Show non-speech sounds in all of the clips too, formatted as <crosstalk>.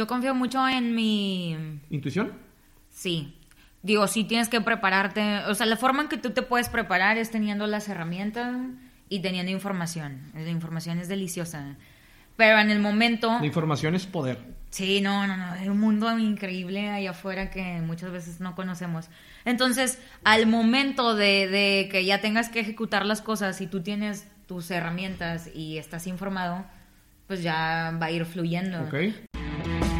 Yo confío mucho en mi... ¿Intuición? Sí. Digo, sí tienes que prepararte. O sea, la forma en que tú te puedes preparar es teniendo las herramientas y teniendo información. La información es deliciosa. Pero en el momento... La información es poder. Sí, no, no, no. Hay un mundo increíble ahí afuera que muchas veces no conocemos. Entonces, al momento de, de que ya tengas que ejecutar las cosas y tú tienes tus herramientas y estás informado, pues ya va a ir fluyendo. Ok.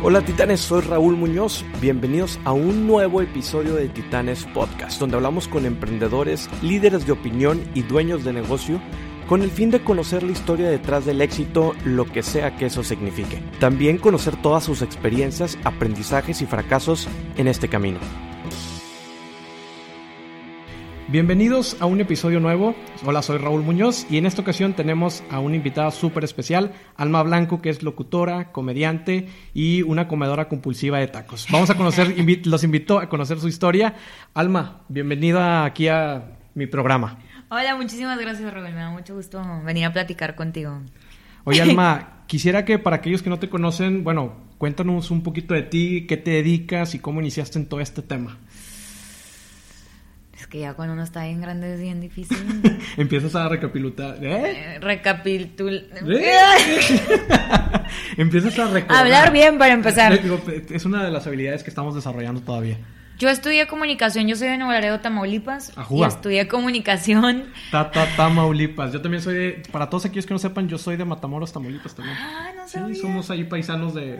Hola titanes, soy Raúl Muñoz. Bienvenidos a un nuevo episodio de Titanes Podcast, donde hablamos con emprendedores, líderes de opinión y dueños de negocio con el fin de conocer la historia detrás del éxito, lo que sea que eso signifique. También conocer todas sus experiencias, aprendizajes y fracasos en este camino. Bienvenidos a un episodio nuevo. Hola, soy Raúl Muñoz y en esta ocasión tenemos a una invitada súper especial, Alma Blanco, que es locutora, comediante y una comedora compulsiva de tacos. Vamos a conocer, <laughs> invi- los invito a conocer su historia. Alma, bienvenida aquí a mi programa. Hola, muchísimas gracias, Rubén. Me da mucho gusto venir a platicar contigo. Oye, <laughs> Alma, quisiera que para aquellos que no te conocen, bueno, cuéntanos un poquito de ti, qué te dedicas y cómo iniciaste en todo este tema. Es que ya cuando uno está bien grande es bien difícil. <laughs> Empiezas a recapitular. ¿Eh? Eh, Recapitul... ¿Eh? Empiezas a recordar. Hablar bien para empezar. Eh, Es una de las habilidades que estamos desarrollando todavía. Yo estudié comunicación, yo soy de Nuevo Laredo, Tamaulipas. Ajúa. Y estudié comunicación. Ta, ta, Tamaulipas. Yo también soy de. Para todos aquellos que no sepan, yo soy de Matamoros, Tamaulipas también. Ah, no Sí, sabía. somos ahí paisanos de,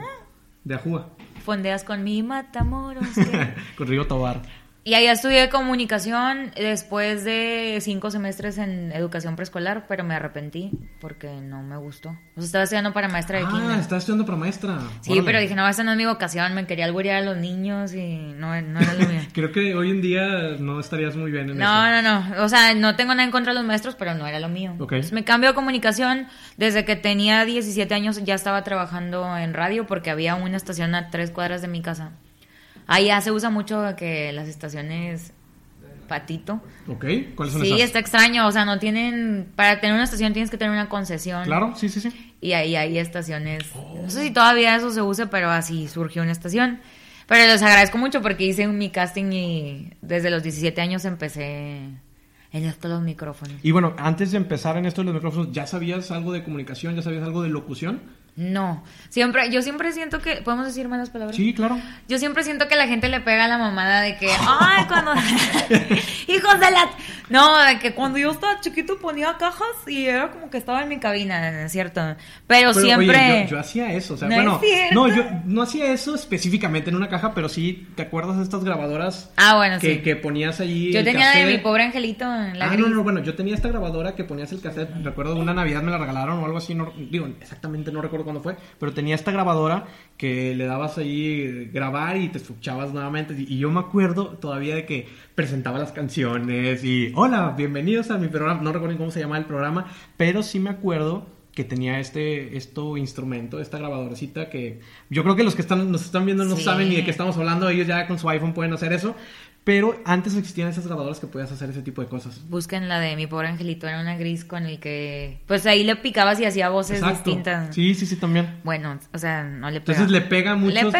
de Ajúa, Fondeas con mi Matamoros. <laughs> con Río Tobar. Y ahí estudié comunicación después de cinco semestres en educación preescolar, pero me arrepentí porque no me gustó. O sea, estaba estudiando para maestra de Ah, kinder. estás estudiando para maestra. Sí, Órale. pero dije, no, esa no es mi vocación, me quería alburear a los niños y no, no era lo mío. <laughs> Creo que hoy en día no estarías muy bien en No, eso. no, no. O sea, no tengo nada en contra de los maestros, pero no era lo mío. Ok. Entonces, me cambio a comunicación. Desde que tenía 17 años ya estaba trabajando en radio porque había una estación a tres cuadras de mi casa. Allá se usa mucho que las estaciones patito. Ok, ¿cuáles son Sí, esas? está extraño. O sea, no tienen... Para tener una estación tienes que tener una concesión. Claro, sí, sí, sí. Y ahí hay estaciones. No sé si todavía eso se use, pero así surgió una estación. Pero les agradezco mucho porque hice mi casting y desde los 17 años empecé en esto los micrófonos. Y bueno, antes de empezar en esto de los micrófonos, ¿ya sabías algo de comunicación? ¿Ya sabías algo de locución? No, siempre, yo siempre siento que, ¿podemos decir malas palabras? Sí, claro. Yo siempre siento que la gente le pega a la mamada de que, <laughs> ay, cuando, <laughs> hijos de la, no, de que cuando yo estaba chiquito ponía cajas y era como que estaba en mi cabina, ¿es cierto? Pero, Pero, siempre, oye, yo, yo hacía eso, o sea, No bueno, es cierto. no, yo no hacía eso específicamente en una caja, pero sí, ¿te acuerdas de estas grabadoras ah, bueno, que, sí. que ponías allí? Yo tenía de mi pobre angelito en la ah, gris. no, no, bueno, yo tenía esta grabadora que ponías el cassette, recuerdo una Navidad me la regalaron o algo así, no, digo, exactamente no recuerdo cuándo fue, pero tenía esta grabadora que le dabas ahí grabar y te escuchabas nuevamente, y, yo me acuerdo todavía de que presentaba las canciones y, hola, bienvenidos a mi programa, no recuerdo cómo se llamaba el programa, pero sí me acuerdo que tenía este esto instrumento, esta grabadorcita que yo creo que los que están nos están viendo no Sí. saben ni de qué estamos hablando, ellos ya con su iPhone pueden hacer eso, pero antes existían esas grabadoras que podías hacer ese tipo de cosas. Busquen la de mi pobre angelito, era una gris con el que, pues ahí le picabas y hacía voces Exacto. distintas. Sí, sí, sí, también. Bueno, o sea, no le pega. Entonces le pega mucho. Le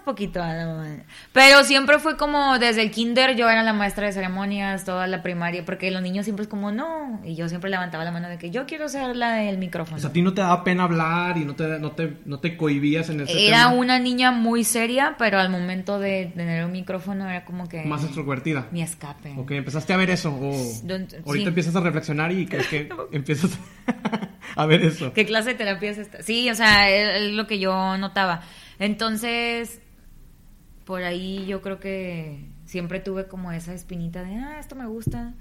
pegamos poquito Pero siempre fue como desde el kinder yo era la maestra de ceremonias, toda la primaria, porque los niños siempre es como no. Y yo siempre levantaba la mano de que yo quiero ser la del micrófono. O sea, a ti no te daba pena hablar y no te, no te, no te cohibías en ese Era tema. una niña muy seria, pero al momento de tener un micrófono era como que Más extrovertida. mi escape. Ok, empezaste a ver eso. O ahorita sí. empiezas a reflexionar y crees que <laughs> empiezas <laughs> a ver eso. ¿Qué clase de terapia es esta? Sí, o sea, es lo que yo notaba. Entonces, por ahí yo creo que siempre tuve como esa espinita de, ah, esto me gusta.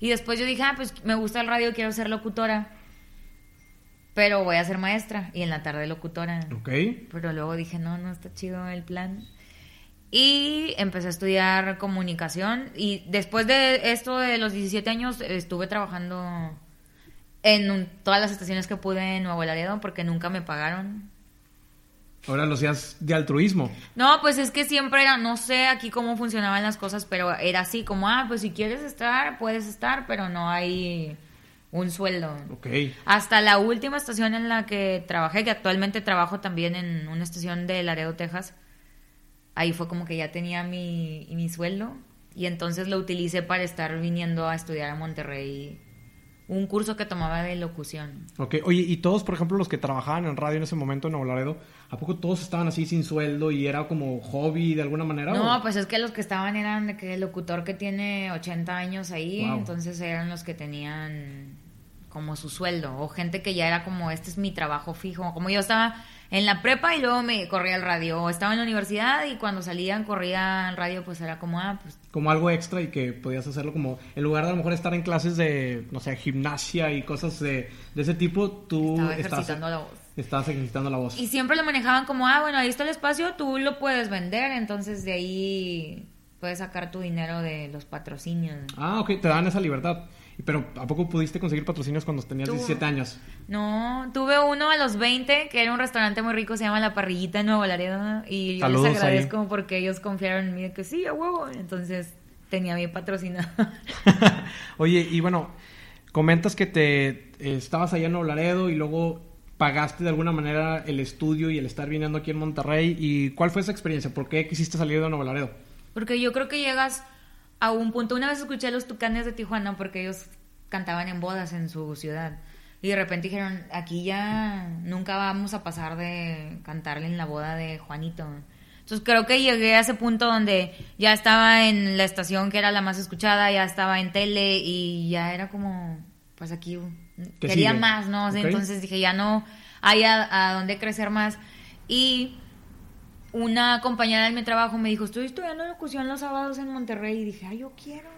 Y después yo dije, ah, pues me gusta el radio, quiero ser locutora. Pero voy a ser maestra y en la tarde locutora. Ok. Pero luego dije, no, no está chido el plan. Y empecé a estudiar comunicación. Y después de esto de los 17 años, estuve trabajando en un- todas las estaciones que pude en Nuevo Laredo porque nunca me pagaron. Ahora lo hacías de altruismo. No, pues es que siempre era, no sé aquí cómo funcionaban las cosas, pero era así como, ah, pues si quieres estar, puedes estar, pero no hay un sueldo. Ok. Hasta la última estación en la que trabajé, que actualmente trabajo también en una estación de Laredo, Texas, ahí fue como que ya tenía mi, mi sueldo y entonces lo utilicé para estar viniendo a estudiar a Monterrey un curso que tomaba de locución. Ok, oye, y todos, por ejemplo, los que trabajaban en radio en ese momento en Nuevo Laredo, ¿a poco todos estaban así sin sueldo y era como hobby de alguna manera? No, o? pues es que los que estaban eran de que el locutor que tiene 80 años ahí, Wow. entonces eran los que tenían como su sueldo, o gente que ya era como, este es mi trabajo fijo, como yo estaba en la prepa y luego me corría al radio, o estaba en la universidad y cuando salían corría al radio, pues era como, ah, pues Como algo extra y que podías hacerlo como, en lugar de a lo mejor estar en clases de, no sé, gimnasia y cosas de, de ese tipo, tú estaba estás, ejercitando la voz. estás ejercitando la voz. Y siempre lo manejaban como, ah, bueno, ahí está el espacio, tú lo puedes vender, entonces de ahí puedes sacar tu dinero de los patrocinios. Ah, ok, te dan esa libertad. Pero ¿a poco pudiste conseguir patrocinios cuando tenías Tú- 17 años? No, tuve uno a los 20, que era un restaurante muy rico, se llama La Parrillita en Nuevo Laredo, y yo les ahí. agradezco porque ellos confiaron en mí de que sí, a huevo, entonces tenía mi patrocinado. <laughs> Oye, y bueno, comentas que te eh, estabas allá en Nuevo Laredo y luego pagaste de alguna manera el estudio y el estar viniendo aquí en Monterrey. ¿Y cuál fue esa experiencia? ¿Por qué quisiste salir de Nuevo Laredo? Porque yo creo que llegas a un punto. Una vez escuché a los tucanes de Tijuana porque ellos cantaban en bodas en su ciudad. Y de repente dijeron, aquí ya nunca vamos a pasar de cantarle en la boda de Juanito. Entonces creo que llegué a ese punto donde ya estaba en la estación que era la más escuchada, ya estaba en tele y ya era como, pues aquí ¿Qué quería sigue? más, ¿no? O sea. Entonces dije, ya no hay a, a dónde crecer más. Y una compañera de mi trabajo me dijo, estoy estudiando locución los sábados en Monterrey. Y dije, ay, yo quiero.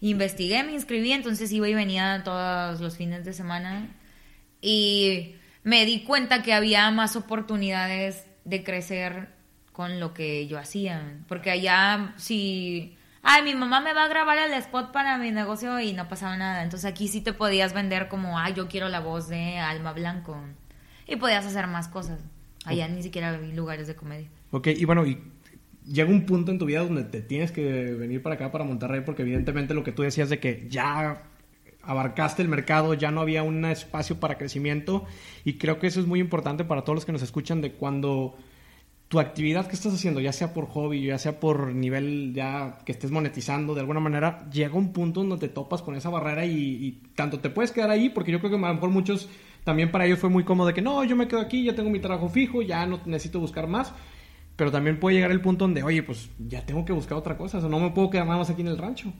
Investigué, me inscribí, entonces iba y venía todos los fines de semana. Y me di cuenta que había más oportunidades de crecer con lo que yo hacía. Porque allá, si... Ay, mi mamá me va a grabar el spot para mi negocio y no pasaba nada. Entonces aquí sí te podías vender como, ay, yo quiero la voz de Alma Blanco. Y podías hacer más cosas. Allá ni siquiera había lugares de comedia. Ok, y bueno, y llega un punto en tu vida donde te tienes que venir para acá, para Monterrey, porque evidentemente lo que tú decías de que ya abarcaste el mercado, ya no había un espacio para crecimiento, y creo que eso es muy importante para todos los que nos escuchan de cuando tu actividad que estás haciendo, ya sea por hobby, ya sea por nivel ya que estés monetizando de alguna manera, llega un punto donde te topas con esa barrera y, y tanto te puedes quedar ahí, porque yo creo que a lo mejor muchos también para ellos fue muy cómodo de que no, yo me quedo aquí, ya tengo mi trabajo fijo, ya no necesito buscar más, pero también puede llegar el punto donde, oye, pues ya tengo que buscar otra cosa, o sea, no me puedo quedar nada más aquí en el rancho.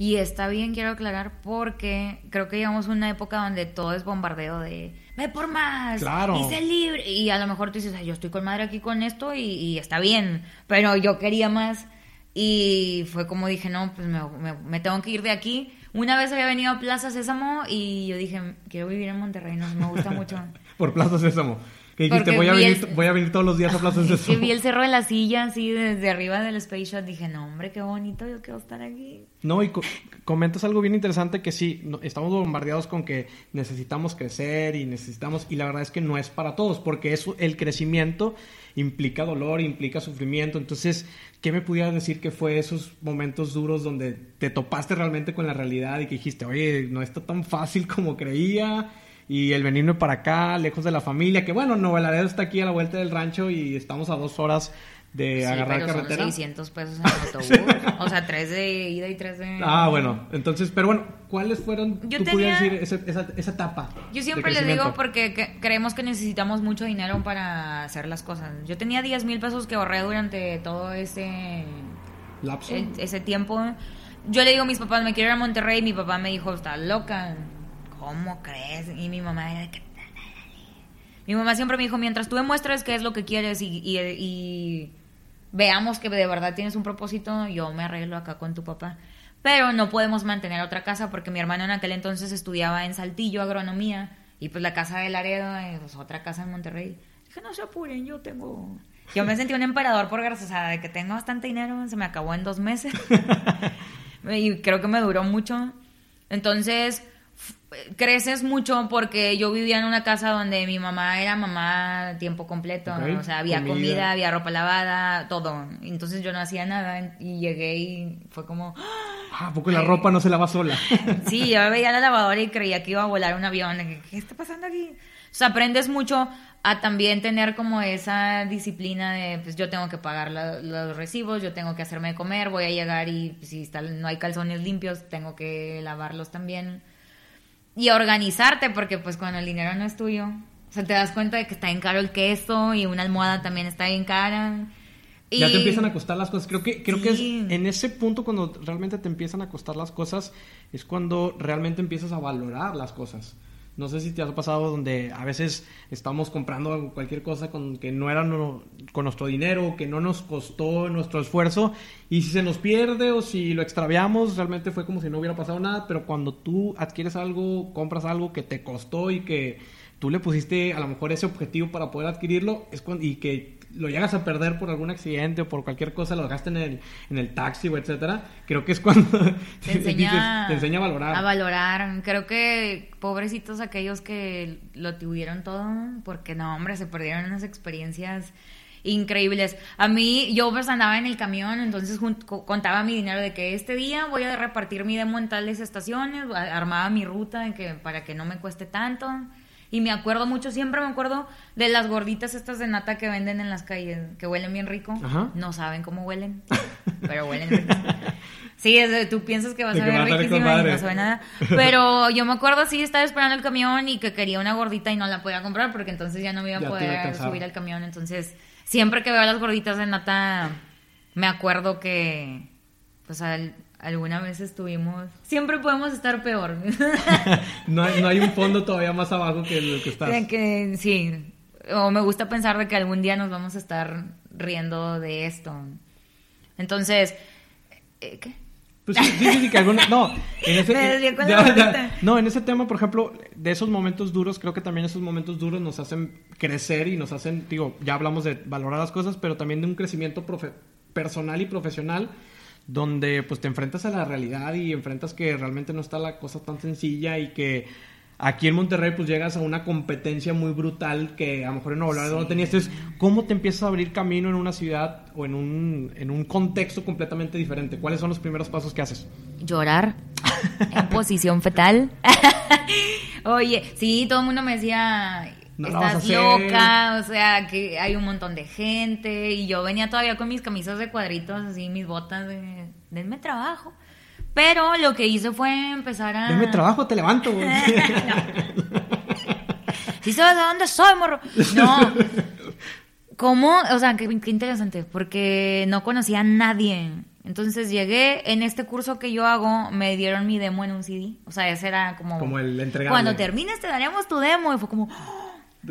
Y está bien, quiero aclarar, porque creo que llegamos a una época donde todo es bombardeo de ve por más, Claro. y sé libre. Y a lo mejor tú dices, "Ay, yo estoy con madre aquí con esto y, y está bien, pero yo quería más. Y fue como dije, no, pues me, me- me tengo que ir de aquí. Una vez había venido a Plaza Sésamo y yo dije, quiero vivir en Monterrey, no, me gusta mucho. <laughs> Por Plaza Sésamo. Que dijiste, voy a, venir, el- voy a venir todos los días a Plaza <laughs> que vi el cerro de la silla así desde arriba del Space Shot. Dije, no, hombre, qué bonito, yo quiero estar aquí. No, y co- comentas algo bien interesante que sí, no- estamos bombardeados con que necesitamos crecer y necesitamos, y la verdad es que no es para todos, porque eso, el crecimiento implica dolor, implica sufrimiento. Entonces, ¿qué me pudieras decir que fue esos momentos duros donde te topaste realmente con la realidad y que dijiste, oye, no está tan fácil como creía? Y el venirme para acá, lejos de la familia, que bueno, Nuevo Laredo está aquí a la vuelta del rancho y estamos a dos horas de Sí, agarrar pero carretera. son 600 pesos en <laughs> autobús. o sea, tres de ida y tres de... Ah, bueno, entonces, pero bueno, ¿cuáles fueron, Yo tú tenía- decir, esa, esa etapa? Yo siempre les digo porque que- creemos que necesitamos mucho dinero para hacer las cosas. Yo tenía 10 mil pesos que ahorré durante todo ese, ¿Lapso? ese tiempo. Yo le digo a mis papás, me quiero ir a Monterrey. Y mi papá me dijo, estás loca. ¿Cómo crees? Y mi mamá era de que... Mi mamá siempre me dijo, mientras tú demuestres qué es lo que quieres y, y- y veamos que de verdad tienes un propósito, yo me arreglo acá con tu papá. Pero no podemos mantener otra casa porque mi hermano en aquel entonces estudiaba en Saltillo agronomía y pues la casa de Laredo es otra casa en Monterrey. Dije, no se apuren, yo tengo... Yo me sentí un emperador por gracias a de que tengo bastante dinero, se me acabó en dos meses. <laughs> y creo que me duró mucho. Entonces, creces mucho porque yo vivía en una casa donde mi mamá era mamá tiempo completo. O sea, había Comida. comida. había ropa lavada, todo. Entonces yo no hacía nada y llegué y fue como... ¡ah! Ah, ¿a poco la ropa no se lava sola? <laughs> Sí, yo veía la lavadora y creía que iba a volar un avión. ¿Qué, está pasando aquí? O sea, aprendes mucho a también tener como esa disciplina de, pues yo tengo que pagar la- los recibos, yo tengo que hacerme de comer, voy a llegar y pues, si está- no hay calzones limpios, tengo que lavarlos también. Y organizarte, porque pues cuando el dinero no es tuyo, o sea, te das cuenta de que está bien caro el queso y una almohada también está bien cara. Y... Ya te empiezan a costar las cosas. Creo que, creo que es en ese punto cuando realmente te empiezan a costar las cosas, es cuando realmente empiezas a valorar las cosas. No sé si te ha pasado donde a veces estamos comprando cualquier cosa con que no era con nuestro dinero, que no nos costó nuestro esfuerzo, y si se nos pierde o si lo extraviamos, realmente fue como si no hubiera pasado nada, pero cuando tú adquieres algo, compras algo que te costó y que tú le pusiste a lo mejor ese objetivo para poder adquirirlo, es cuando, y que lo llegas a perder por algún accidente o por cualquier cosa, lo dejaste en el, en el taxi o etcétera, creo que es cuando <laughs> te enseña, dices- te enseña a valorar. A valorar. Creo que pobrecitos aquellos que lo tuvieron todo, porque no, hombre, se perdieron unas experiencias increíbles. A mí, yo pues andaba en el camión, entonces contaba mi dinero de que este día voy a repartir mi demo en tales estaciones, armaba mi ruta de que, para que no me cueste tanto. Y me acuerdo mucho, siempre me acuerdo de las gorditas estas de nata que venden en las calles, que huelen bien rico. Ajá. No saben cómo huelen, pero huelen rico. <laughs> Sí, es de- tú piensas que vas De a ver riquísima y no sabe nada. <laughs> Pero yo me acuerdo así, estaba esperando el camión y que quería una gordita y no la podía comprar porque entonces ya no me iba a Ya te iba a poder subir al camión. Entonces, siempre que veo las gorditas de nata, me acuerdo que, pues, al- alguna vez estuvimos... Siempre podemos estar peor. <laughs> No hay, no hay un fondo todavía más abajo que el que estás. De que, sí. O me gusta pensar de que algún día nos vamos a estar riendo de esto. Entonces, eh, ¿qué? Pues sí, sí, sí, que alguna- no, en <laughs> ese, ya, ya. bolita. no, en ese tema, por ejemplo, de esos momentos duros, creo que también esos momentos duros nos hacen crecer y nos hacen, digo, ya hablamos de valorar las cosas, pero también de un crecimiento profe- personal y profesional, donde pues te enfrentas a la realidad y enfrentas que realmente no está la cosa tan sencilla y que aquí en Monterrey pues llegas a una competencia muy brutal que a lo mejor en Nuevo Laredo no tenías. Entonces, ¿cómo te empiezas a abrir camino en una ciudad o en un, en un contexto completamente diferente? ¿Cuáles son los primeros pasos que haces? llorar en <laughs> posición fetal. <laughs> Oye, sí, todo el mundo me decía, No estás hacer". loca, o sea, que hay un montón de gente. Y yo venía todavía con mis camisas de cuadritos, así, mis botas de, denme trabajo. Pero lo que hice fue empezar a... Deme trabajo, te levanto. güey. <laughs> ¿Sí sabes de dónde soy, morro? No. ¿Cómo? O sea, qué, qué interesante, porque no conocía a nadie. Entonces llegué, en este curso que yo hago, me dieron mi demo en un CD. O sea, ese era como... Como el entregable. Cuando termines te daremos tu demo. Y fue como...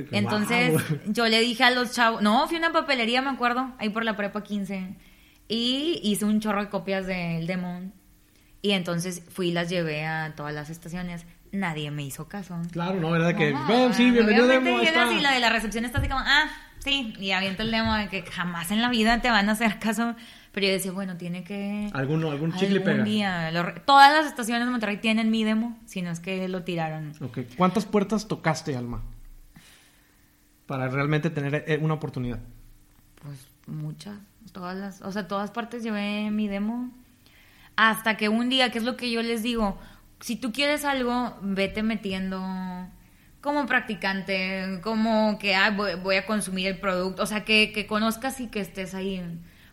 que, Entonces "Wow". yo le dije a los chavos... No, fui a una papelería, me acuerdo, ahí por la prepa 15. Y hice un chorro de copias del demo. Y entonces fui y las llevé a todas las estaciones. Nadie me hizo caso. Claro, no, era de que, No, ven, sí, bienvenido demo. y la de la recepción está así como, ah, sí, y avienta el demo de que jamás en la vida te van a hacer caso. Pero yo decía, bueno, tiene que... Alguno, algún chicle algún pega. día. lo todas las estaciones de Monterrey tienen mi demo, si no es que lo tiraron. Ok. ¿Cuántas puertas tocaste, Alma? Para realmente tener eh, una oportunidad. Pues muchas, todas las, o sea, todas partes llevé mi demo. Hasta que un día, que es lo que yo les digo, si tú quieres algo, vete metiendo como practicante, como que ah, voy, voy a consumir el producto, o sea, que, que conozcas y que estés ahí.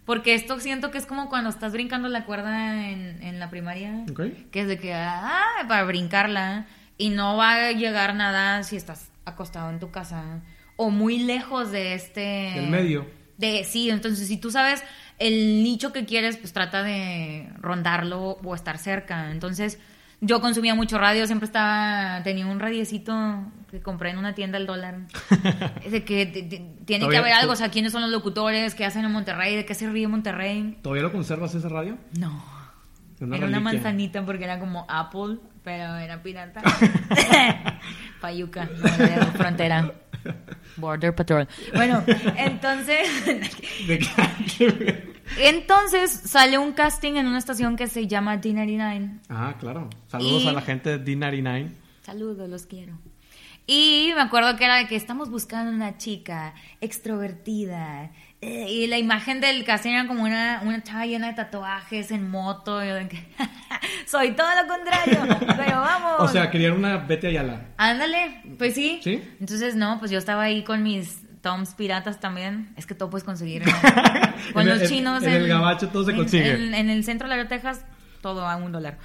Porque esto siento que es como cuando estás brincando la cuerda en, en la primaria, Ok. que es de que, ah, para brincarla, y no va a llegar nada si estás acostado en tu casa o muy lejos de este... Del medio. De, sí, entonces si tú sabes el nicho que quieres, pues trata de rondarlo o estar cerca. Entonces, yo consumía mucho radio, siempre estaba, tenía un radiecito que compré en una tienda al dólar. <laughs> De que t- tiene que haber algo, o sea, quiénes son los locutores, qué hacen en Monterrey, de qué se ríe Monterrey. ¿Todavía lo conservas ese radio? No. Una era una manzanita porque era como Apple, pero era pirata. <laughs> <laughs> Payuca, no, era frontera. Border Patrol. Bueno, <laughs> entonces, entonces sale un casting en una estación que se llama D99. ah, claro. Saludos Y- a la gente de D99. Saludos, los quiero. Y me acuerdo que era de que estamos buscando una chica extrovertida. Eh, Y la imagen del casting era como una, una chava llena de tatuajes en moto. <laughs> soy todo lo contrario, pero vamos. O sea, querían una Betty Ayala. Ándale, pues sí. ¿Sí? Entonces, no, pues yo estaba ahí con mis toms piratas también. Es que todo puedes conseguir. ¿no? <laughs> con En los el- chinos. en el gabacho todo se consigue. En, en el centro de Laredo, Texas, todo a un dólar.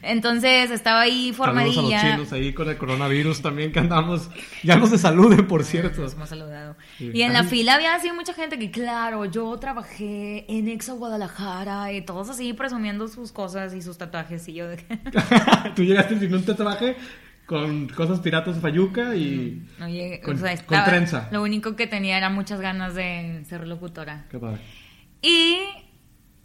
Entonces, estaba ahí Saludos a los formadilla. chinos ahí con el coronavirus también que andamos. Ya no se saluden, por cierto. Nos hemos saludado. Sí. Y en la fila había así mucha gente que, claro, yo trabajé en Exo Guadalajara y todos así presumiendo sus cosas y sus tatuajes. Y yo de que <laughs> Tú llegaste sin un tatuaje con cosas piratas de Fayuca y. no llegué. Con- o sea, con trenza. Lo único que tenía era muchas ganas de ser locutora. Qué padre. Y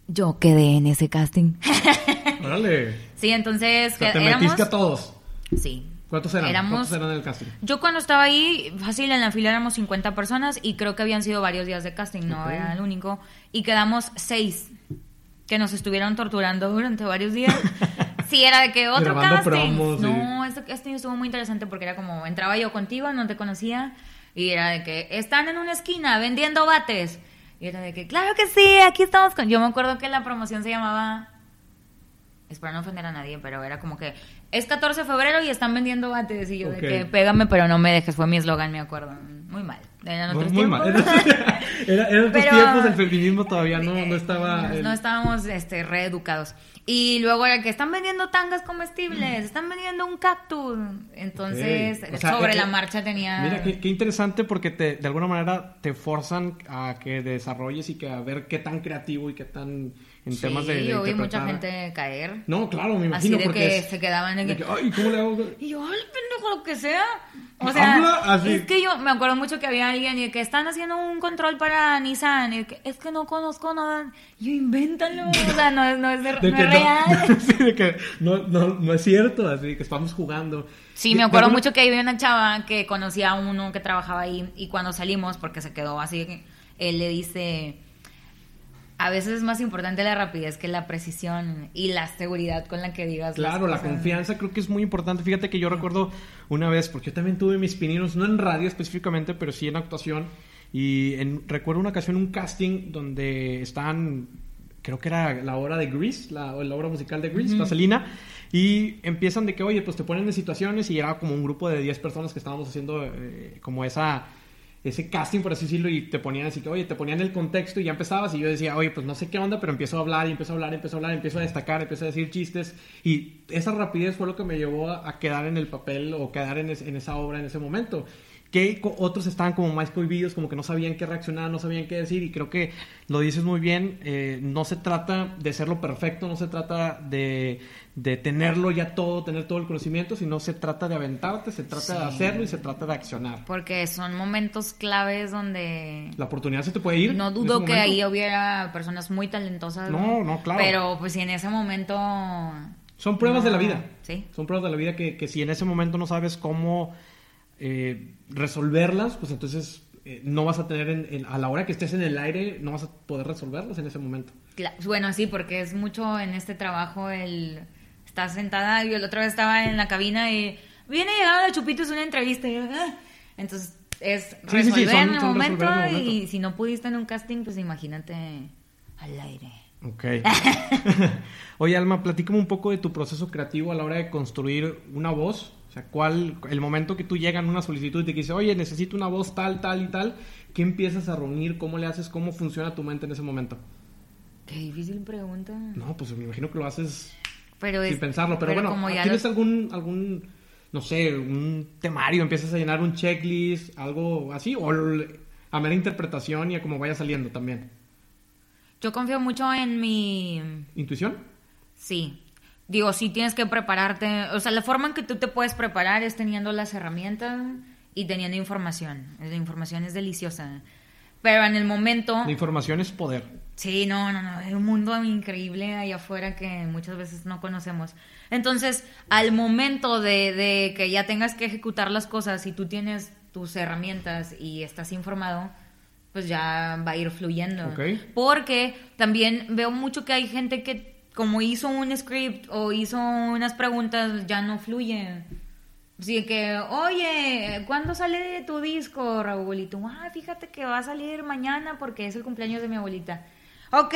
yo quedé en ese casting. <laughs> Órale. sí, entonces O sea, te que- éramos. metiste a todos. Sí. ¿Cuántos eran? Éramos- ¿Cuántos eran en el casting? Yo cuando estaba ahí, fácil, en la fila éramos 50 personas y creo que habían sido varios días de casting, no era el único. Y quedamos seis que nos estuvieron torturando durante varios días. <laughs> Sí, era de que otro Grabando casting. promos y- No, este casting estuvo muy interesante porque era como, entraba yo contigo, no te conocía, y era de que están en una esquina vendiendo bates. Y era de que, claro que sí, aquí estamos con... Yo me acuerdo que la promoción se llamaba... Espero no ofender a nadie, pero era como que es 14 de febrero y están vendiendo bates. Y yo de que pégame, pero no me dejes. Fue mi eslogan, me acuerdo. Muy mal. Eran Muy, otros muy tiempos. mal. <laughs> Era, eran otros Pero- tiempos, el feminismo todavía no, no estaba. No, el- no estábamos este, reeducados. Y luego era que están vendiendo tangas comestibles, están vendiendo un cactus. Entonces, Ok. O sea, sobre la marcha tenía. Mira, qué, qué interesante porque te, de alguna manera te forzan a que desarrolles y que a ver qué tan creativo y qué tan en sí, temas de, yo vi mucha gente caer. No, claro, me Así imagino de porque que es- se quedaban de de que, ay, ¿cómo le hago? Y yo, ay, pendejo, lo que sea. O sea, así. es que yo me acuerdo mucho que había alguien y que están haciendo un control para Nissan. Y que, es que no conozco nada. Yo, invéntalo. O sea, no, es- no es, de- <laughs> De no es real. <laughs> sí, de que no, no, no es cierto, así que estamos jugando. Sí, me acuerdo mucho que había una chava que conocía a uno que trabajaba ahí. Y cuando salimos, porque se quedó así, él le dice. A veces es más importante la rapidez que la precisión y la seguridad con la que digas. las Claro, la cosas. confianza creo que es muy importante. Fíjate que yo recuerdo una vez, porque yo también tuve mis pininos, no en radio específicamente, pero sí en actuación. Y en, recuerdo una ocasión un casting donde estaban, creo que era la obra de Grease, la, la obra musical de Grease, Vaselina. Y empiezan de que, oye, pues te ponen en situaciones y era como un grupo de 10 personas que estábamos haciendo eh, como esa ese casting, por así decirlo, y te ponían así que, oye, te ponían el contexto y ya empezabas y yo decía, oye, pues no sé qué onda, pero empiezo a hablar y empiezo a hablar, empiezo a hablar, empiezo a destacar, empiezo a decir chistes y esa rapidez fue lo que me llevó a, quedar en el papel o quedar en, en esa obra en ese momento. Que otros estaban como más cohibidos, como que no sabían qué reaccionar, no sabían qué decir y creo que lo dices muy bien, eh, no se trata de hacerlo perfecto, no se trata de, de tenerlo ya todo, tener todo el conocimiento, sino se trata de aventarte, se trata de hacerlo y se trata de accionar. Porque son momentos claves donde La oportunidad se te puede ir. no dudo que momento. ahí hubiera personas muy talentosas. No, no, claro. Pero pues si en ese momento... Son pruebas no, de la vida. Sí. Son pruebas de la vida que, que si en ese momento no sabes cómo eh, resolverlas, pues entonces eh, no vas a tener, en- en- a la hora que estés en el aire, no vas a poder resolverlas en ese momento. Bueno, sí, porque es mucho en este trabajo el... Estás sentada, yo la otra vez estaba en la cabina y viene llegando a Chupitos una entrevista y "Ah". Entonces es Sí, sí, sí, resolver son- en el son momento resolver en el y si no pudiste en un casting, pues imagínate al aire. Ok. <laughs> Oye, Alma, platícame un poco de tu proceso creativo a la hora de construir una voz. Sea, ¿cuál, el momento que tú llegas en una solicitud y te dice, oye, necesito una voz tal, tal y tal, ¿qué empiezas a reunir? ¿Cómo le haces? ¿Cómo funciona tu mente en ese momento? Qué difícil pregunta. No, pues me imagino que lo haces Pero es, sin pensarlo. Pero, bueno, como ya ¿tienes lo- algún, algún, no sé, un temario? ¿Empiezas a llenar un checklist? ¿Algo así? ¿O a mera interpretación y a cómo vaya saliendo también? Yo confío mucho en mi... ¿Intuición? Sí. Digo, sí tienes que prepararte. O sea, la forma en que tú te puedes preparar es teniendo las herramientas y teniendo información. La información es deliciosa. Pero en el momento... La información es poder. Sí, no, no, no. Hay un mundo increíble allá afuera que muchas veces no conocemos. Entonces, al momento de, de que ya tengas que ejecutar las cosas y tú tienes tus herramientas y estás informado, pues ya va a ir fluyendo. Ok. Porque también veo mucho que hay gente que como hizo un script o hizo unas preguntas, ya no fluye. Así que, oye, ¿cuándo sale tu disco, Raúl? Y tú, ah, fíjate que va a salir mañana porque es el cumpleaños de mi abuelita. Ok,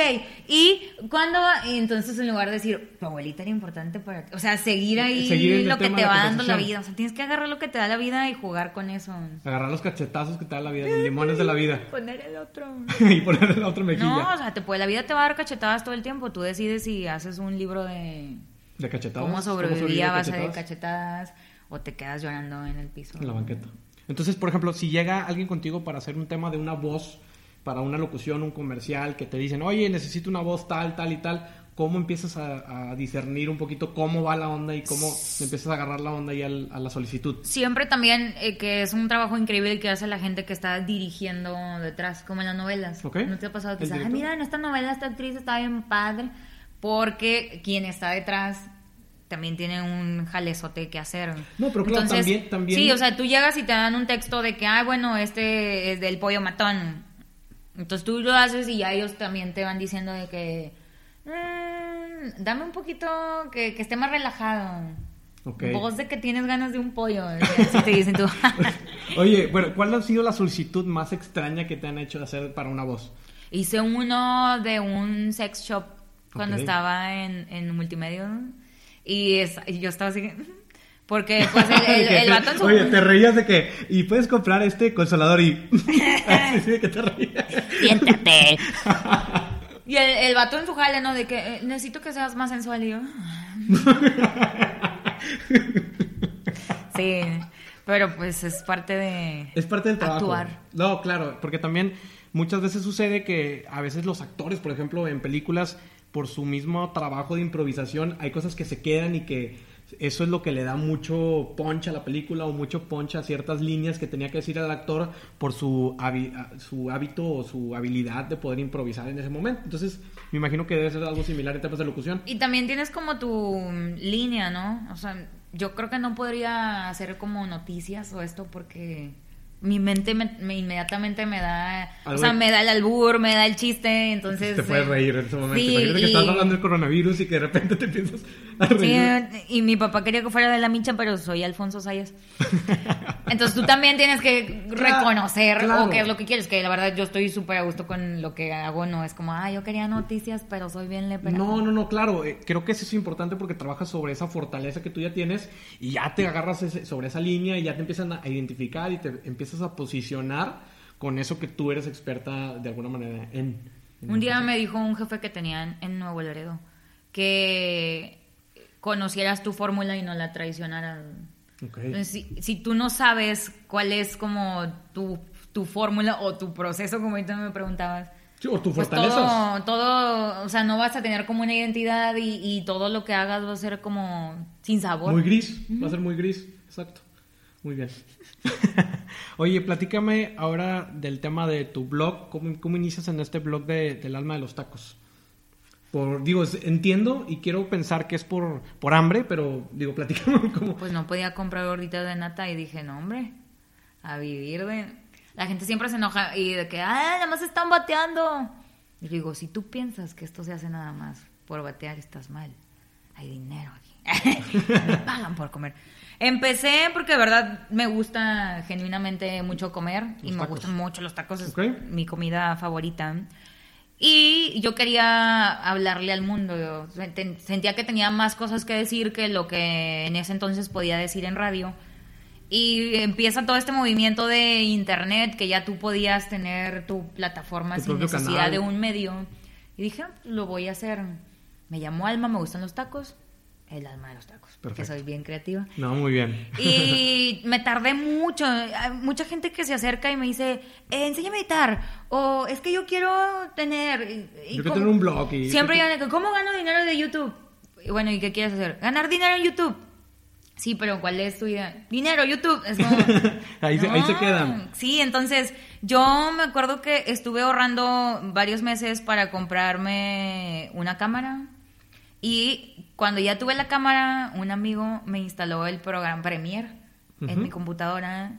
y cuando, entonces en lugar de decir, tu abuelita era importante para ti, o sea, seguir ahí Seguir en el lo que te va dando la vida, o sea, tienes que agarrar lo que te da la vida y jugar con eso. Agarrar los cachetazos que te da la vida, los limones de la vida. <laughs> Poner el otro. <laughs> y ponerle la otra mejilla. No, o sea, te puede, la vida te va a dar cachetadas todo el tiempo, tú decides si haces un libro de de cachetadas. cómo sobrevivir sobrevivir a base de cachetadas o te quedas llorando en el piso. En la banqueta. Entonces, por ejemplo, si llega alguien contigo para hacer un tema de una voz, para una locución, un comercial, que te dicen, oye, necesito una voz tal, tal y tal, ¿cómo empiezas a, a discernir un poquito cómo va la onda y cómo empiezas a agarrar la onda y al- a la solicitud? Siempre también eh, que es un trabajo increíble que hace la gente que está dirigiendo detrás, como en las novelas. Ok. ¿No te ha pasado que ¿El dices, mira, en esta novela esta actriz está bien padre? Porque quien está detrás también tiene un jalezote que hacer. No, pero claro, también- también- Sí, o sea, tú llegas y te dan un texto de que, ah, bueno, este es del pollo matón. Entonces tú lo haces y ya ellos también te van diciendo de que, "Mm, dame un poquito que, que esté más relajado. Ok. Voz de que tienes ganas de un pollo. Así te dicen tú. <laughs> Oye, bueno, ¿cuál ha sido la solicitud más extraña que te han hecho hacer para una voz? Hice uno de un sex shop cuando estaba en, en multimedia. Y, es- y yo estaba así. Porque pues el, <laughs> el, el vato en su- Oye, te reías de que, y puedes comprar este consolador y... <laughs> Así sí, que te reías. Siéntate. <laughs> Y el, el vato en su jale, ¿no? De que eh, necesito que seas más sensual. Y yo. Sí. Pero pues es parte de. Es parte del trabajo. Actuar. No, claro, porque también muchas veces sucede que a veces los actores, por ejemplo, en películas, por su mismo trabajo de improvisación, hay cosas que se quedan y que eso es lo que le da mucho punch a la película o mucho punch a ciertas líneas que tenía que decir el actor por su, su hábito o su habilidad de poder improvisar en ese momento. Entonces, me imagino que debe ser algo similar en temas de locución. Y también tienes como tu mm, línea, ¿no? O sea, yo creo que no podría hacer como noticias o esto porque mi mente me, me inmediatamente me da, o sea, me da el albur, me da el chiste, entonces... te puedes eh, reír en ese momento. sí, Imagínate que y- estás hablando del coronavirus y que de repente te empiezas a Sí, reír. y mi papá quería que fuera de la micha, pero soy Alfonso Sayas. Entonces tú también tienes que reconocer claro. o qué es lo que quieres, que la verdad yo estoy súper a gusto con lo que hago, no es como, ah, yo quería noticias, pero soy bien lepera. No, no, no, claro. eh, creo que eso es importante porque trabajas sobre esa fortaleza que tú ya tienes y ya te agarras ese- sobre esa línea y ya te empiezan a identificar y te empiezas a posicionar con eso que tú eres experta de alguna manera en. en Un día me dijo un jefe que tenían en Nuevo Laredo que conocieras tu fórmula y no la traicionaras. Ok. Entonces, si, si tú no sabes cuál es como tu, tu fórmula o tu proceso, como ahorita me preguntabas, Sí, o tus pues fortalezas. todo, todo, o sea, no vas a tener como una identidad y, y todo lo que hagas va a ser como sin sabor. Muy gris. Va a ser muy gris. Exacto. Muy bien. <laughs> Oye, platícame ahora del tema de tu blog. ¿Cómo, cómo inicias en este blog de, del alma de los tacos? Por, digo, entiendo y quiero pensar que es por, por hambre, pero digo, platícame <laughs> cómo. Pues no podía comprar gorditas de nata y dije, no, hombre, a vivir de... La gente siempre se enoja y de que, ah, nada más están bateando. Y digo, si tú piensas que esto se hace nada más por batear, estás mal. Hay dinero aquí. <laughs> me pagan por comer. Empecé porque de verdad me gusta genuinamente mucho comer y me gustan mucho los tacos, es mi comida favorita. Y yo quería hablarle al mundo. Yo sent- sentía que tenía más cosas que decir que lo que en ese entonces podía decir en radio. Y empieza todo este movimiento de internet que ya tú podías tener tu plataforma Tu sin necesidad canal. de un medio. Y dije, "Ah, lo voy a hacer. Me llamo Alma, me gustan los tacos. El alma de los tacos. Porque Perfecto. soy bien creativa. No, muy bien. Y <laughs> me tardé mucho. Hay mucha gente que se acerca y me dice, eh, enséñame a editar. O es que yo quiero tener... y- y Yo quiero tener un blog y- Siempre yo ¿cómo gano dinero de YouTube? Y bueno, ¿y qué quieres hacer? Ganar dinero en YouTube. Sí, pero ¿cuál es tu idea? Dinero, YouTube. Es como... <laughs> Ahí se- ahí se No. quedan. Sí, entonces yo me acuerdo que estuve ahorrando varios meses para comprarme una cámara y cuando ya tuve la cámara, un amigo me instaló el programa Premiere en mi computadora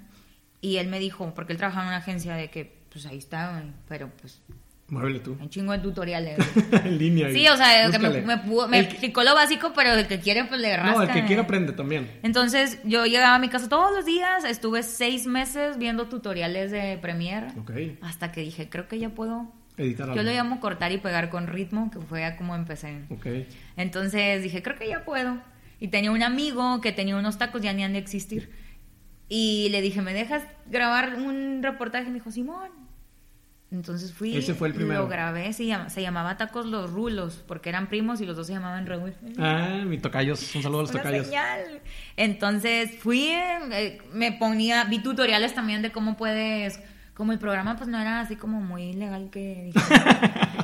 y él me dijo, porque él trabajaba en una agencia de que, pues ahí está, pero pues Muévele tú. un chingo de tutoriales. <laughs> en línea. sí, o sea, que me, me, pudo- me explicó lo básico, pero el que quiere, pues le rasca. No, el que quiere aprende también. Entonces yo llegaba a mi casa todos los días, estuve seis meses viendo tutoriales de Premiere Ok. hasta que dije, creo que ya puedo Editar Yo algo. lo llamo cortar y pegar con ritmo, que fue como empecé. Ok. Entonces dije, creo que ya puedo. Y tenía un amigo que tenía unos tacos, ya ni han de existir. Y le dije, ¿me dejas grabar un reportaje? Y me dijo, Simón. Entonces fui. Ese fue el primero. Lo grabé, se, llama- se llamaba Tacos Los Rulos, porque eran primos y los dos se llamaban Raúl. Ah, mi tocayos. Un saludo a los Una tocayos. señal. Entonces fui, eh, me ponía, vi tutoriales también de cómo puedes, como el programa pues no era así como muy legal que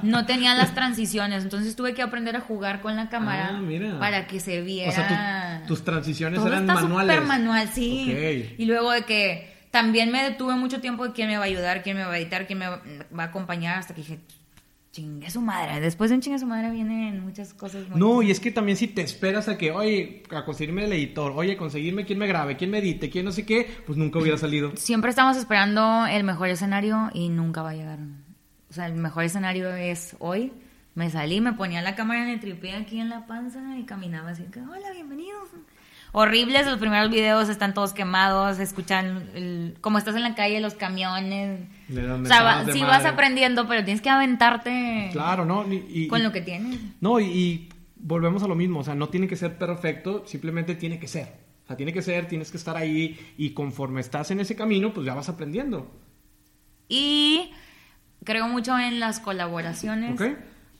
no tenía las transiciones, entonces tuve que aprender a jugar con la cámara Ah, mira. para que se viera. O sea, tu- tus transiciones Todo eran está manuales. súper manual, sí. Y luego de que también me detuve mucho tiempo de quién me va a ayudar, quién me va a editar, quién me va va a acompañar, hasta que dije, chingue su madre. Después de un chingue su madre vienen muchas cosas muy No, y es que también si te esperas a que, oye, a conseguirme el editor, oye, conseguirme quién me grabe, quién me edite, quién no sé qué, pues nunca hubiera salido. Siempre estamos esperando el mejor escenario y nunca va a llegar. O sea, el mejor escenario es hoy. Me salí, me ponía la cámara en el tripié aquí en la panza y caminaba así que, hola, bienvenidos. Horribles, los primeros videos están todos quemados, escuchan el- como estás en la calle, los camiones. O sea, va- sí madre. vas aprendiendo, pero tienes que aventarte Claro, ¿no? Y- y- con lo que tienes. No, y, y volvemos a lo mismo, o sea, no tiene que ser perfecto, simplemente tiene que ser. O sea, tiene que ser, tienes que estar ahí y conforme estás en ese camino, pues ya vas aprendiendo. Y creo mucho en las colaboraciones.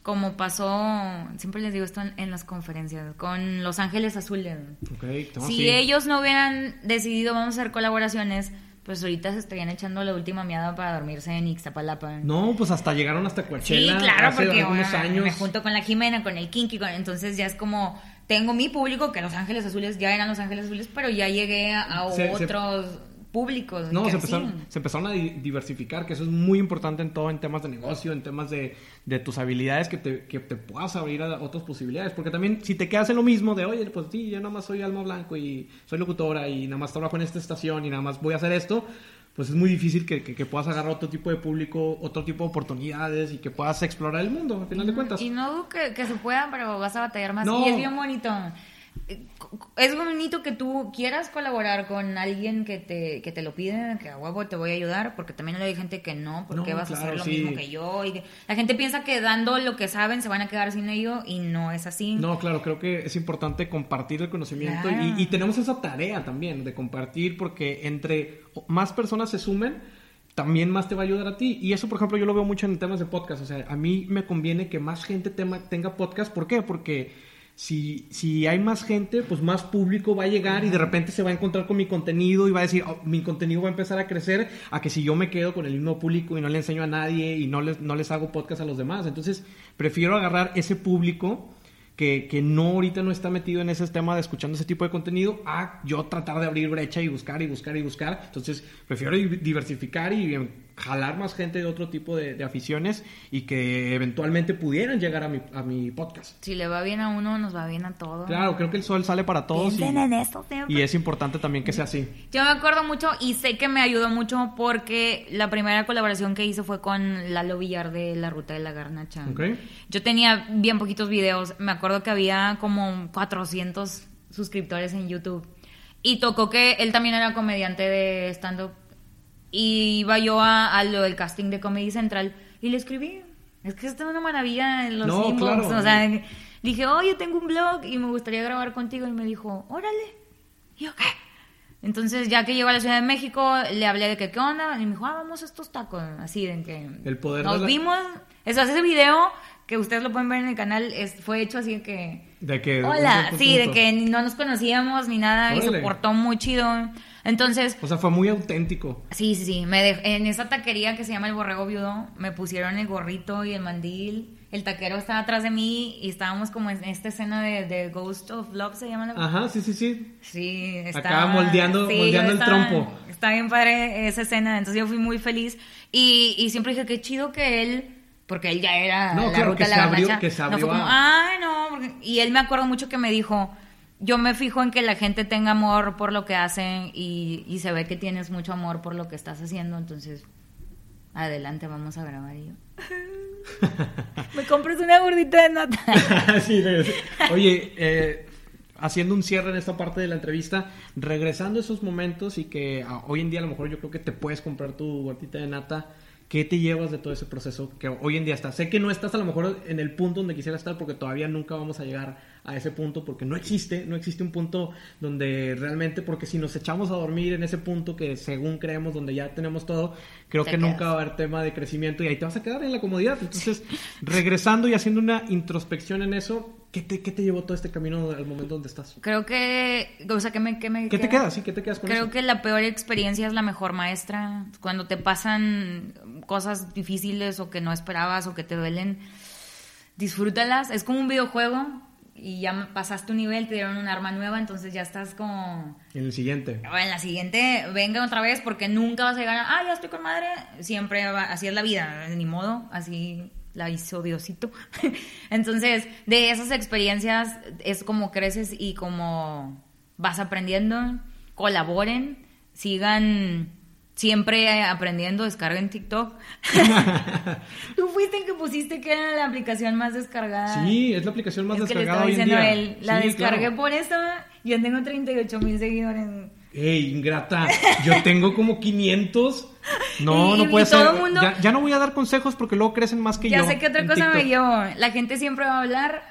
Como pasó, siempre les digo esto en, en las conferencias, con Los Ángeles Azules. Ok, no, si sí. ellos no hubieran decidido vamos a hacer colaboraciones, pues ahorita se estarían echando la última miada para dormirse en Ixtapalapa. No, pues hasta llegaron hasta Sí, Coachella claro, hace porque algunos bueno, años. me junto con la Jimena, con el Kinky, con- entonces ya es como, tengo mi público, que Los Ángeles Azules ya eran Los Ángeles Azules, pero ya llegué a, a Se- se- otros públicos. No, se empezaron, se empezaron a di- diversificar, que eso es muy importante en todo, en temas de negocio, en temas de, de tus habilidades, que te, que te puedas abrir a otras posibilidades. Porque también, si te quedas en lo mismo de, oye, pues sí, yo nada más soy Alma Blanco y soy locutora y nada más trabajo en esta estación y nada más voy a hacer esto, pues es muy difícil que, que- que puedas agarrar otro tipo de público, otro tipo de oportunidades y que puedas explorar el mundo, al final de cuentas. Y no dudo que, que se pueda, pero vas a batallar más. No. Y es bien bonito. Es bonito que tú quieras colaborar con alguien que te, que te lo pide, que a huevo te voy a ayudar, porque también hay gente que no, porque No, vas a hacer lo sí. mismo que yo. Y que- la gente piensa que dando lo que saben se van a quedar sin ello y no es así. No, claro, creo que es importante compartir el conocimiento Claro. y, y tenemos esa tarea también de compartir porque entre más personas se sumen, también más te va a ayudar a ti. Y eso, por ejemplo, yo lo veo mucho en temas de podcast. O sea, a mí me conviene que más gente tema- tenga podcast. ¿Por qué? Porque si, si hay más gente, pues más público va a llegar y de repente se va a encontrar con mi contenido y va a decir, "Oh, mi contenido va a empezar a crecer, a que si yo me quedo con el mismo público y no le enseño a nadie y no les, no les hago podcast a los demás. Entonces, prefiero agarrar ese público que, que no ahorita no está metido en ese tema de escuchando ese tipo de contenido, a yo tratar de abrir brecha y buscar y buscar y buscar. Entonces, prefiero di- diversificar y em, jalar más gente de otro tipo de, de aficiones y que eventualmente pudieran llegar a mi, a mi podcast. Si le va bien a uno, nos va bien a todos. Claro, creo que el sol sale para todos y, Piensen en eso siempre. y es importante también que sea así. Yo me acuerdo mucho y sé que me ayudó mucho porque la primera colaboración que hice fue con Lalo Villar de La Ruta de la Garnacha. Ok. Yo tenía bien poquitos videos. Me acuerdo que había como 400 suscriptores en YouTube. Y tocó que él también era comediante de stand-up. Y iba yo a, a lo del casting de Comedy Central y le escribí. Es que esto es una maravilla en los No, inbox. claro. O sea, dije, oye, tengo un blog y me gustaría grabar contigo. Y me dijo, órale. Y yo, ¿qué? Entonces, ya que llegó a la Ciudad de México, le hablé de que, ¿qué onda? Y me dijo, ah, vamos a estos tacos. Así, de que... El poder Nos de la- vimos. Eso, ese video que ustedes lo pueden ver en el canal es, fue hecho así de que... De que Hola, sí, de que no nos conocíamos ni nada y se Órale. portó muy chido. Entonces, O sea, fue muy auténtico. sí, sí, sí. Me en esa taquería que se llama El Borrego Viudo, me pusieron el gorrito y el mandil. El taquero estaba atrás de mí y estábamos como en esta escena de, de Ghost of Love, se llama la Ajá, sí, sí, sí. Sí, Acá estaba, moldeando- moldeando el estaba- trompo. Está bien padre esa escena, entonces yo fui muy feliz y, y siempre dije qué chido que él, porque él ya era No, la claro, ruta que de la se abrió- garnacha. que se No abrió fue como, a- ay, no, porque- y él me acuerdo mucho que me dijo, yo me fijo en que la gente tenga amor por lo que hacen y, y se ve que tienes mucho amor por lo que estás haciendo, entonces adelante, vamos a grabar y yo. <laughs> me compras una gordita de nata. <laughs> Sí. Oye, eh, haciendo un cierre en esta parte de la entrevista, regresando a esos momentos y que ah, hoy en día a lo mejor yo creo que te puedes comprar tu gordita de nata, ¿qué te llevas de todo ese proceso que hoy en día estás? Sé que no estás a lo mejor en el punto donde quisiera estar porque todavía nunca vamos a llegar a ese punto porque no existe, no existe un punto donde realmente, porque si nos echamos a dormir en ese punto que según creemos donde ya tenemos todo, creo Te que quedas. nunca va a haber tema de crecimiento y ahí te vas a quedar en la comodidad. Entonces, <laughs> regresando y haciendo una introspección en eso, ¿qué te, qué te llevó todo este camino al momento donde estás? Creo que, o sea, ¿qué me, qué me ¿Qué te queda? queda? Sí, ¿qué te quedas con Creo eso? que la peor experiencia es la mejor maestra. Cuando te pasan cosas difíciles o que no esperabas o que te duelen, disfrútalas. Es como un videojuego y ya pasaste un nivel, te dieron un arma nueva, entonces ya estás como... En el siguiente. "Ah, En la siguiente, venga otra vez porque nunca vas a llegar a, ah, ya estoy con madre. Siempre va- así es la vida, ni modo, así la hizo Diosito. <laughs> Entonces, de esas experiencias es como creces y como vas aprendiendo. Colaboren, sigan siempre aprendiendo, descarguen TikTok. <laughs> Tú fuiste el que pusiste que era la aplicación más descargada. Sí, es la aplicación más es que le descargada hoy en día. él, la Sí, descargué claro. por eso, yo tengo 38 mil seguidores. Ey, ingrata, yo tengo como 500. <laughs> No, Y- no puede ser. mundo- Ya, ya no voy a dar consejos porque luego crecen más que Ya yo. sé que otra cosa me llevó. La gente siempre va a hablar.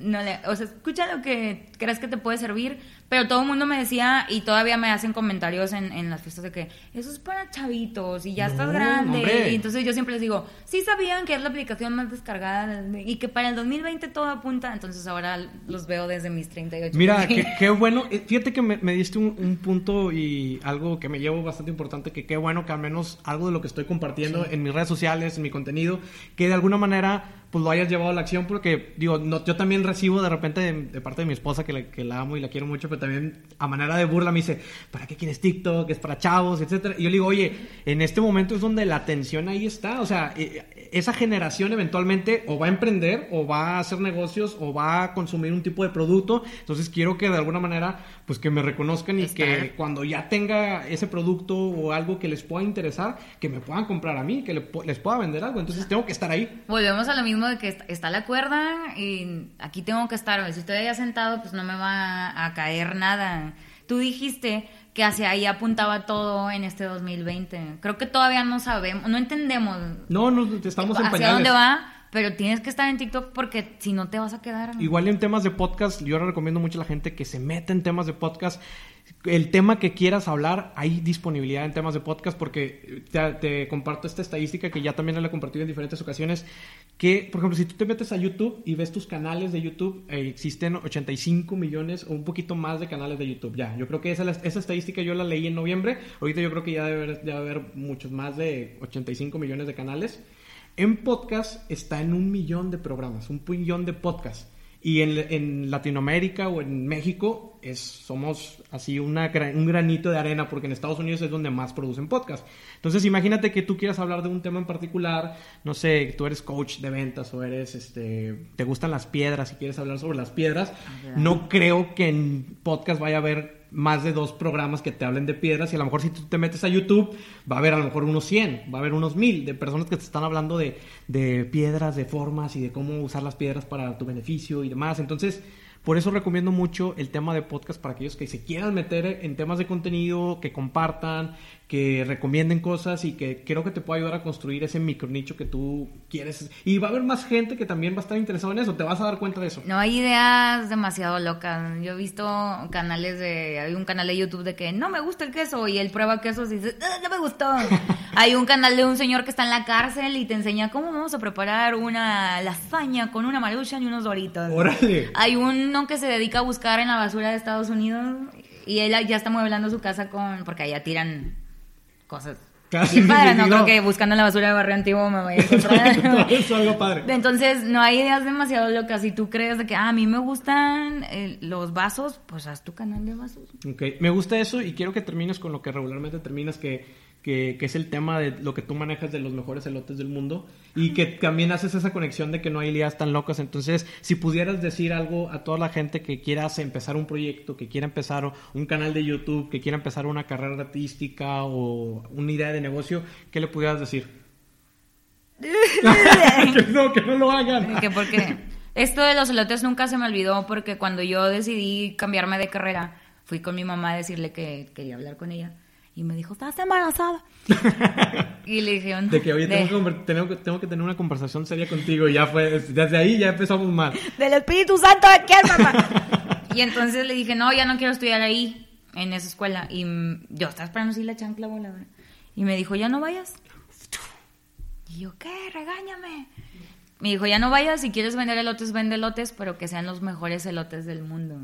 No le, o sea, escucha lo que crees que te puede servir, pero todo el mundo me decía y todavía me hacen comentarios en, en las fiestas de que eso es para chavitos y ya No, estás grande. hombre. Y entonces yo siempre les digo, sí sabían que es la aplicación más descargada y que para el 2020 todo apunta, entonces ahora los veo desde mis 38. Mira, <laughs> qué, qué bueno. Eh, Fíjate que me, me diste un, un punto y algo que me llevo bastante importante, que qué bueno que al menos algo de lo que estoy compartiendo en mis redes sociales, en mi contenido, que de alguna manera pues lo hayas llevado a la acción porque digo, no, yo también recibo de repente de, parte de mi esposa que la, que la amo y la quiero mucho, pero también a manera de burla me dice, ¿para qué quieres TikTok? Es para chavos, etcétera. Y yo le digo, oye, en este momento es donde la atención ahí está, o sea, eh, esa generación eventualmente o va a emprender o va a hacer negocios o va a consumir un tipo de producto, entonces quiero que de alguna manera pues que me reconozcan y que cuando ya tenga ese producto o algo que les pueda interesar, que me puedan comprar a mí, que les pueda vender algo, entonces tengo que estar ahí. Volvemos a lo mismo de que est- está la cuerda y aquí tengo que estar. Si estoy allá sentado, pues no me va a caer nada. Tú dijiste que hacia ahí apuntaba todo en este 2020. Creo que todavía no sabemos, no entendemos No, no, estamos en hacia dónde va, pero tienes que estar en TikTok porque si no te vas a quedar. Igual en temas de podcast, yo recomiendo mucho a la gente que se meta en temas de podcast. El tema que quieras hablar, hay disponibilidad en temas de podcast porque te, te comparto esta estadística que ya también la he compartido en diferentes ocasiones, que por ejemplo si tú te metes a YouTube y ves tus canales de YouTube, eh, existen 85 millones o un poquito más de canales de YouTube. Ya, yo creo que esa, esa estadística yo la leí en noviembre, ahorita yo creo que ya debe debe haber muchos más de 85 millones de canales. En podcast está en un millón de programas, un millón de podcasts. Y en, en Latinoamérica o en México es, somos así una, un granito de arena porque en Estados Unidos es donde más producen podcast. Entonces imagínate que tú quieras hablar de un tema en particular, no sé, tú eres coach de ventas o eres, este, te gustan las piedras y quieres hablar sobre las piedras. No creo que en podcast vaya a haber más de dos programas que te hablen de piedras y a lo mejor si tú te metes a YouTube va a haber a lo mejor unos 100, va a haber unos 1000 de personas que te están hablando de, de piedras, de formas y de cómo usar las piedras para tu beneficio y demás. Entonces, por eso recomiendo mucho el tema de podcast para aquellos que se quieran meter en temas de contenido, que compartan, que recomienden cosas y que creo que te puede ayudar a construir ese micronicho que tú quieres. Y va a haber más gente que también va a estar interesado en eso, te vas a dar cuenta de eso. No hay ideas demasiado locas. Yo he visto canales de. Hay un canal de YouTube de que no me gusta el queso y él prueba quesos y dice, "Ah, no me gustó. Hay un canal de un señor que está en la cárcel y te enseña cómo vamos a preparar una lasaña con una maruchan y unos doritos. Órale. Hay uno que se dedica a buscar en la basura de Estados Unidos y él ya está mueblando su casa con. porque allá tiran cosas. <laughs> Casi padre, no creo que buscando en la basura de barrio antiguo me vaya a <laughs> encontrar. <laughs> Eso algo padre. Entonces, no hay ideas demasiado locas. Si tú crees de que ah, a mí me gustan eh, los vasos, pues haz tu canal de vasos. Ok, me gusta eso y quiero que termines con lo que regularmente terminas, que, que, que es el tema de lo que tú manejas de los mejores elotes del mundo y que también haces esa conexión de que no hay ideas tan locas. Entonces, si pudieras decir algo a toda la gente que quiera empezar un proyecto, que quiera empezar un canal de YouTube, que quiera empezar una carrera artística o una idea de negocio, ¿qué le pudieras decir? <laughs> <laughs> que no, que no lo hagan. <laughs> Que porque esto de los elotes nunca se me olvidó porque cuando yo decidí cambiarme de carrera, fui con mi mamá a decirle que quería hablar con ella. Y me dijo, estás embarazada. <laughs> y le dije, De que, oye, tengo, que, tengo, que, tengo que tener una conversación seria contigo. Y ya fue, desde ahí ya empezamos mal. Del Espíritu Santo de quién, mamá. y entonces le dije, no, ya no quiero estudiar ahí, en esa escuela. Y yo estaba esperando así la chancla voladora. Y me dijo, ya no vayas. Y yo, ¿qué? Regáñame. Me dijo, ya no vayas, si quieres vender elotes, vende elotes, pero que sean los mejores elotes del mundo.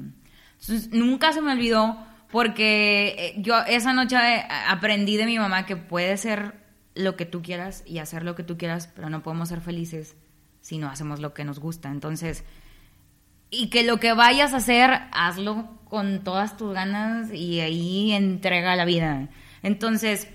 Entonces, nunca se me olvidó porque eh, yo esa noche eh, aprendí de mi mamá que puede ser lo que tú quieras y hacer lo que tú quieras, pero no podemos ser felices si no hacemos lo que nos gusta. Entonces, y que lo que vayas a hacer, hazlo con todas tus ganas y ahí entrega la vida. Entonces,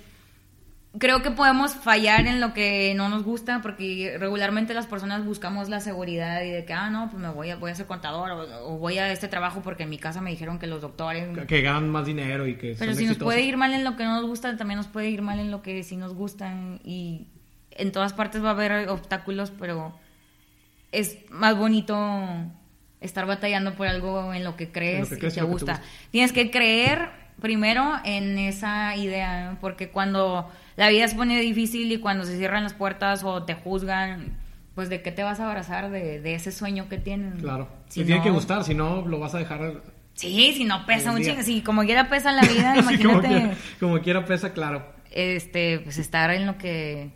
creo que podemos fallar en lo que no nos gusta porque regularmente las personas buscamos la seguridad y de que, ah, no, pues me voy a, voy a ser contador o, voy a este trabajo porque en mi casa me dijeron que los doctores... Que, ganan más dinero y que... Pero si nos puede ir mal en lo que no nos gusta, también nos puede ir mal en lo que sí nos gustan y en todas partes va a haber obstáculos, pero es más bonito estar batallando por algo en lo que crees, y te gusta. Tienes que creer primero en esa idea, porque cuando la vida se pone difícil y cuando se cierran las puertas o te juzgan, pues de qué te vas a abrazar de, ese sueño que tienes. Claro. Si tiene que gustar, si no lo vas a dejar. Sí, si no pesa un chingo, si como quiera pesa la vida, <laughs> imagínate. como, quiera, pesa, claro. Este, pues estar en lo que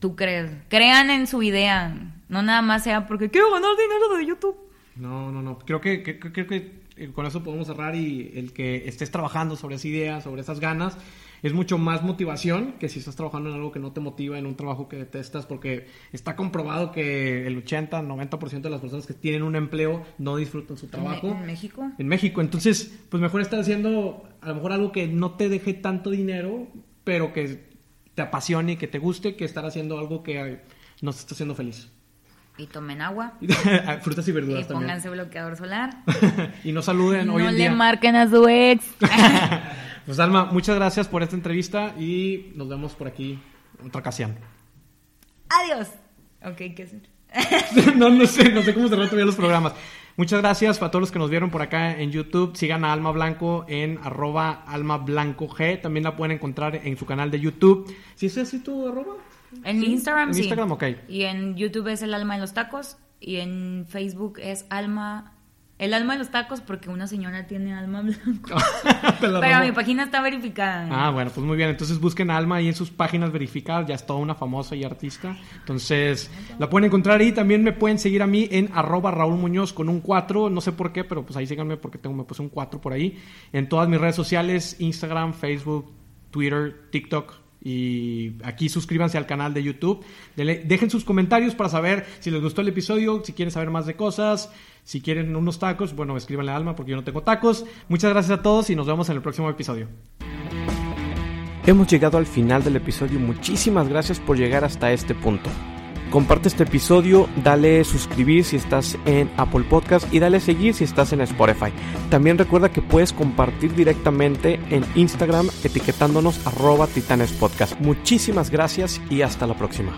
tú crees. Crean en su idea, no nada más sea porque quiero ganar dinero de YouTube. No, no, no. Creo que, creo que eh, con eso podemos cerrar y el que estés trabajando sobre esa idea, sobre esas ganas, es mucho más motivación que si estás trabajando en algo que no te motiva, en un trabajo que detestas, porque está comprobado que el 80, 90% de las personas que tienen un empleo no disfrutan su trabajo. ¿En México? En México. Entonces, pues mejor estar haciendo a lo mejor algo que no te deje tanto dinero, pero que te apasione y que te guste, que estar haciendo algo que no te está haciendo feliz. Y tomen agua. <laughs> Frutas y verduras y pónganse bloqueador solar. <laughs> y no saluden <laughs> hoy en día. No le marquen a su ex. Pues Alma, muchas gracias por esta entrevista y nos vemos por aquí en otra ocasión. Adiós. Ok, ¿qué hacer? <laughs> no, no sé, no sé cómo cerrar todavía los programas. Muchas gracias a todos los que nos vieron por acá en YouTube. Sigan a Alma Blanco en arroba Alma Blanco G. También la pueden encontrar en su canal de YouTube. ¿Sí es así tu arroba? En Instagram, sí. En Instagram, ok. Y en YouTube es El Alma de los Tacos. Y en Facebook es Alma... El alma de los tacos porque una señora tiene alma <laughs> blanco. <laughs> Pero mi página está verificada. Ah, bueno, pues muy bien. Entonces busquen Alma ahí en sus páginas verificadas. Ya es toda una famosa y artista. Entonces la pueden encontrar ahí. También me pueden seguir a mí en arroba Raúl Muñoz con un 4. No sé por qué, pero pues ahí síganme porque tengo, me puse un 4 por ahí. En todas mis redes sociales, Instagram, Facebook, Twitter, TikTok y aquí suscríbanse al canal de YouTube. dejen sus comentarios para saber si les gustó el episodio, si quieren saber más de cosas, si quieren unos tacos, bueno, escríbanle a Alma porque yo no tengo tacos. Muchas gracias a todos y nos vemos en el próximo episodio. Hemos llegado al final del episodio. Muchísimas gracias por llegar hasta este punto. Comparte este episodio, dale suscribir si estás en Apple Podcast y dale seguir si estás en Spotify. También recuerda que puedes compartir directamente en Instagram etiquetándonos arroba titanespodcast. Muchísimas gracias y hasta la próxima.